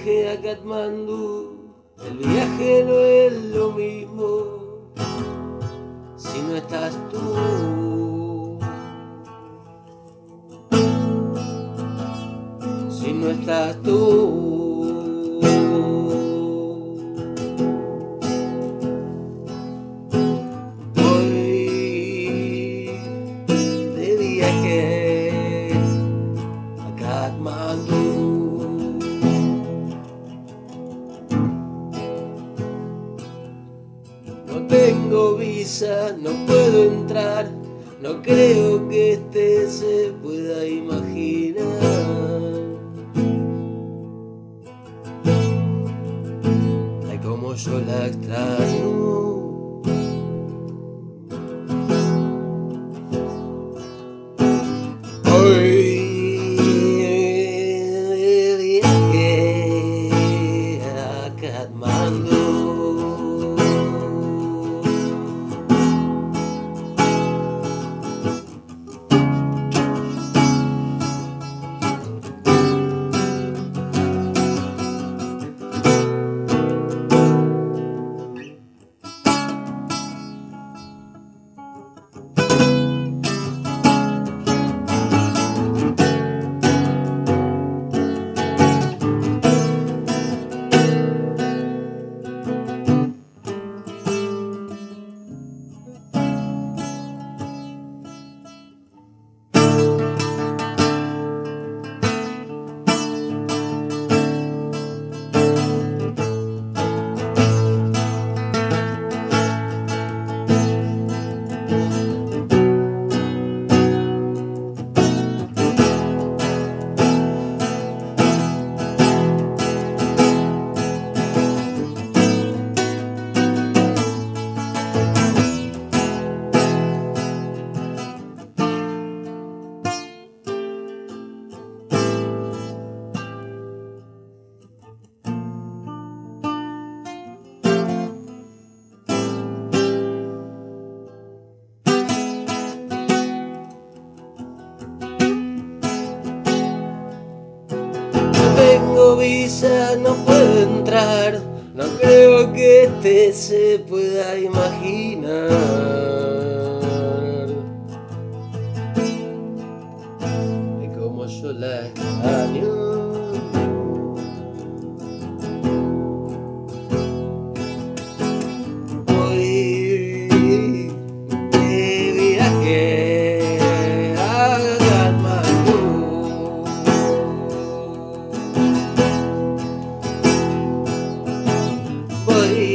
viaje a Katmandú, el viaje no es lo mismo si no estás tú. Si no estás tú. No puedo entrar, no creo que este se pueda imaginar. Ay, como yo la extraño. Tengo visa, no puedo entrar. No creo que este se pueda imaginar. De cómo yo la extraño. away.